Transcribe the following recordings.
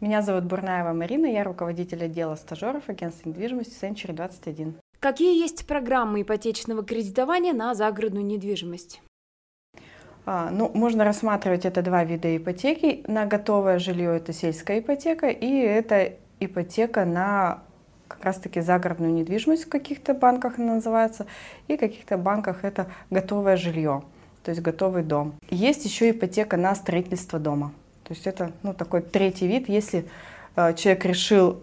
Меня зовут Бурнаева Марина, я руководитель отдела стажеров агентства недвижимости Century 21. Какие есть программы ипотечного кредитования на загородную недвижимость? А, ну, можно рассматривать это два вида ипотеки. На готовое жилье это сельская ипотека, и это ипотека на как раз-таки загородную недвижимость в каких-то банках она называется, и в каких-то банках это готовое жилье, то есть готовый дом. Есть еще ипотека на строительство дома. То есть это ну, такой третий вид, если э, человек решил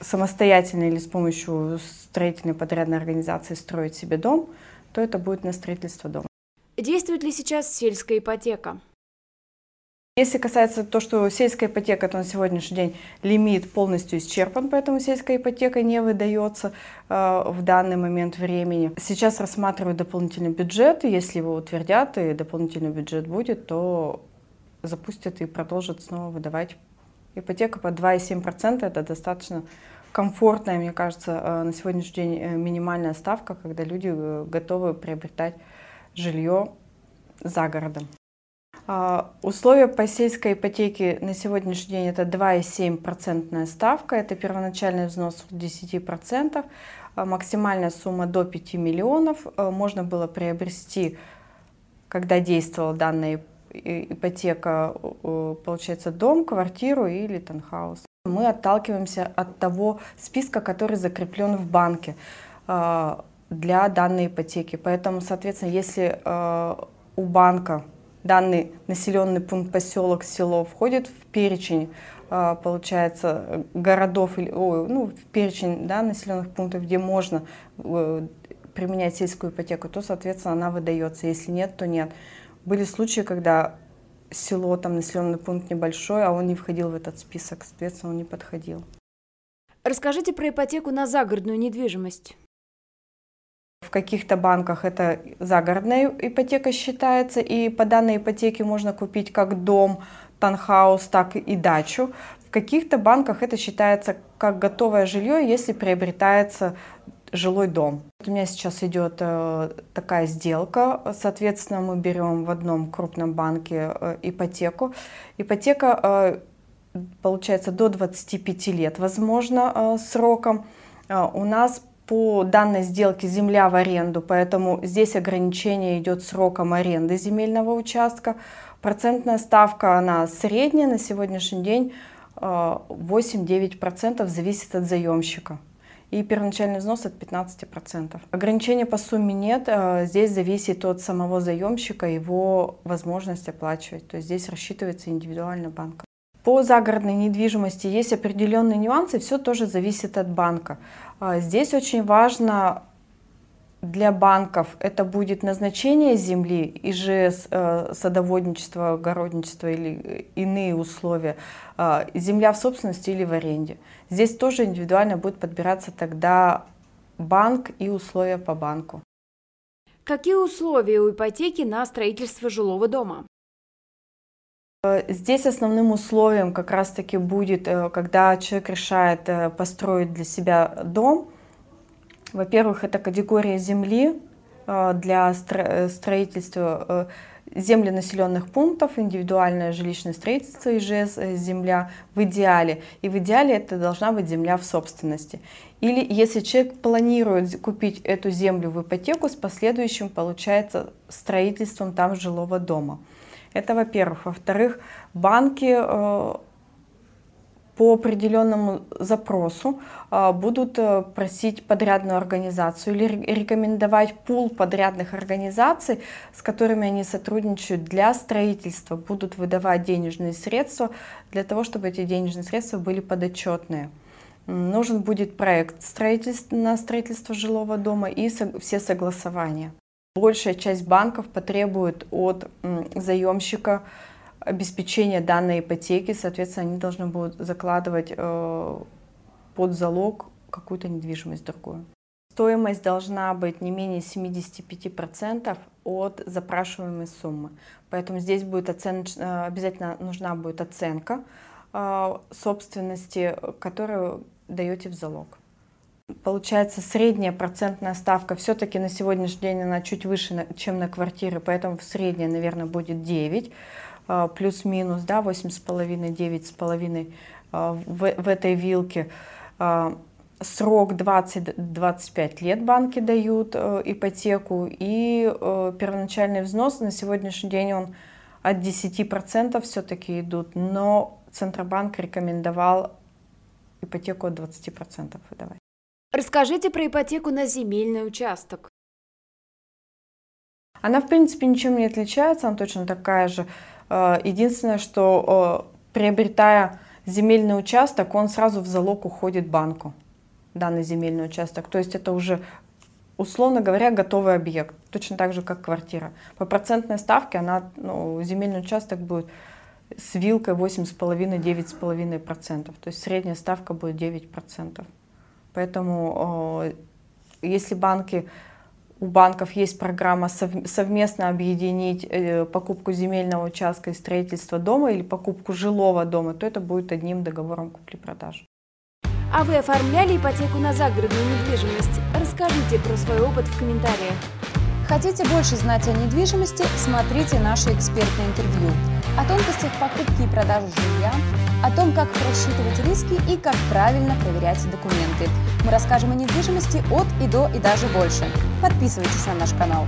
самостоятельно или с помощью строительной подрядной организации строить себе дом, то это будет на строительство дома. Действует ли сейчас сельская ипотека? Если касается то, что сельская ипотека, то на сегодняшний день лимит полностью исчерпан, поэтому сельская ипотека не выдается э, в данный момент времени. Сейчас рассматривают дополнительный бюджет, и если его утвердят и дополнительный бюджет будет, то запустят и продолжат снова выдавать. Ипотека по 2,7% это достаточно комфортная, мне кажется, э, на сегодняшний день э, минимальная ставка, когда люди э, готовы приобретать жилье за городом. А, условия по сельской ипотеке на сегодняшний день это 2,7% ставка, это первоначальный взнос 10%, а максимальная сумма до 5 миллионов. Можно было приобрести, когда действовала данная ипотека, получается, дом, квартиру или танхаус. Мы отталкиваемся от того списка, который закреплен в банке а, для данной ипотеки. Поэтому, соответственно, если а, у банка данный населенный пункт, поселок, село входит в перечень, получается, городов, или, ну, в перечень да, населенных пунктов, где можно э, применять сельскую ипотеку, то, соответственно, она выдается. Если нет, то нет. Были случаи, когда село, там населенный пункт небольшой, а он не входил в этот список, соответственно, он не подходил. Расскажите про ипотеку на загородную недвижимость. В каких-то банках это загородная ипотека считается, и по данной ипотеке можно купить как дом, танхаус, так и дачу. В каких-то банках это считается как готовое жилье, если приобретается жилой дом. У меня сейчас идет э, такая сделка, соответственно, мы берем в одном крупном банке э, ипотеку. Ипотека э, получается до 25 лет, возможно, сроком. У нас по данной сделке земля в аренду, поэтому здесь ограничение идет сроком аренды земельного участка. Процентная ставка, она средняя на сегодняшний день 8-9% зависит от заемщика и первоначальный взнос от 15%. Ограничения по сумме нет, э, здесь зависит от самого заемщика, его возможность оплачивать, то есть здесь рассчитывается индивидуально банком. По загородной недвижимости есть определенные нюансы, все тоже зависит от банка. А здесь очень важно для банков это будет назначение земли, ИЖС, э, садоводничество, огородничество или иные условия, э, земля в собственности или в аренде. Здесь тоже индивидуально будет подбираться тогда банк и условия по банку. Какие условия у ипотеки на строительство жилого дома? Э, здесь основным условием как раз-таки будет, когда человек решает построить для себя дом – во-первых, это категория земли э, для э, строительства э, земли населенных пунктов, индивидуальное жилищное строительство, ИЖС, земля в идеале. И в идеале это должна быть земля в собственности. Или если человек планирует купить эту землю в ипотеку с последующим, получается, строительством там жилого дома. Это во-первых. Во-вторых, банки по определенному запросу а, будут э, просить подрядную организацию или рекомендовать пул подрядных организаций, с которыми они сотрудничают для строительства, будут выдавать денежные средства для того, чтобы эти денежные средства были подотчетные. Нужен будет проект строительства, на строительство жилого дома и все согласования. Большая часть банков потребует от заемщика обеспечения данной ипотеки, соответственно, они должны будут закладывать э, под залог какую-то недвижимость другую. Стоимость должна быть не менее 75% от запрашиваемой суммы. Поэтомо здесь будет оценч... Э, обязательно нужна будет оценка э, собственности, которую даете в залог. Получается, средняя процентная ставка все-таки на сегодняшний день она чуть выше, чем на квартиры, поэтому в среднее, наверное, будет 9. Плюс-минус, да, 8,5-9,5 в, в этой вилке. Срок 20-25 лет банки дают ипотеку, и первоначальный взнос на сегодняшний день он от 10% все-таки идут, но Центробанк рекомендовал ипотеку от 20% выдавать. Расскажите про ипотеку на земельный участок. Она, в принципе, ничем не отличается, она точно такая же. Э, единственное, что э, приобретая земельный участок, он сразу в залог уходит банку, данный земельный участок. То есть это уже, условно говоря, готовый объект, точно так же, как квартира. По процентной ставке она, ну, земельный участок будет с вилкой 8,5-9,5%. То есть средняя ставка будет 9%. Поэтому э, если банки у банков есть программа совместно объединить э, покупку земельного участка и строительство дома или покупку жилого дома, то это будет одним договором купли-продажи. А вы оформляли ипотеку на загородную недвижимость? Расскажите про свой опыт в комментариях. Хотите больше знать о недвижимости? Смотрите наши экспертные интервью. О тонкостях покупки и продажи жилья, о том, как просчитывать риски и как правильно проверять документы. Мы расскажем о недвижимости от и до и даже больше. Подписывайтесь на наш канал.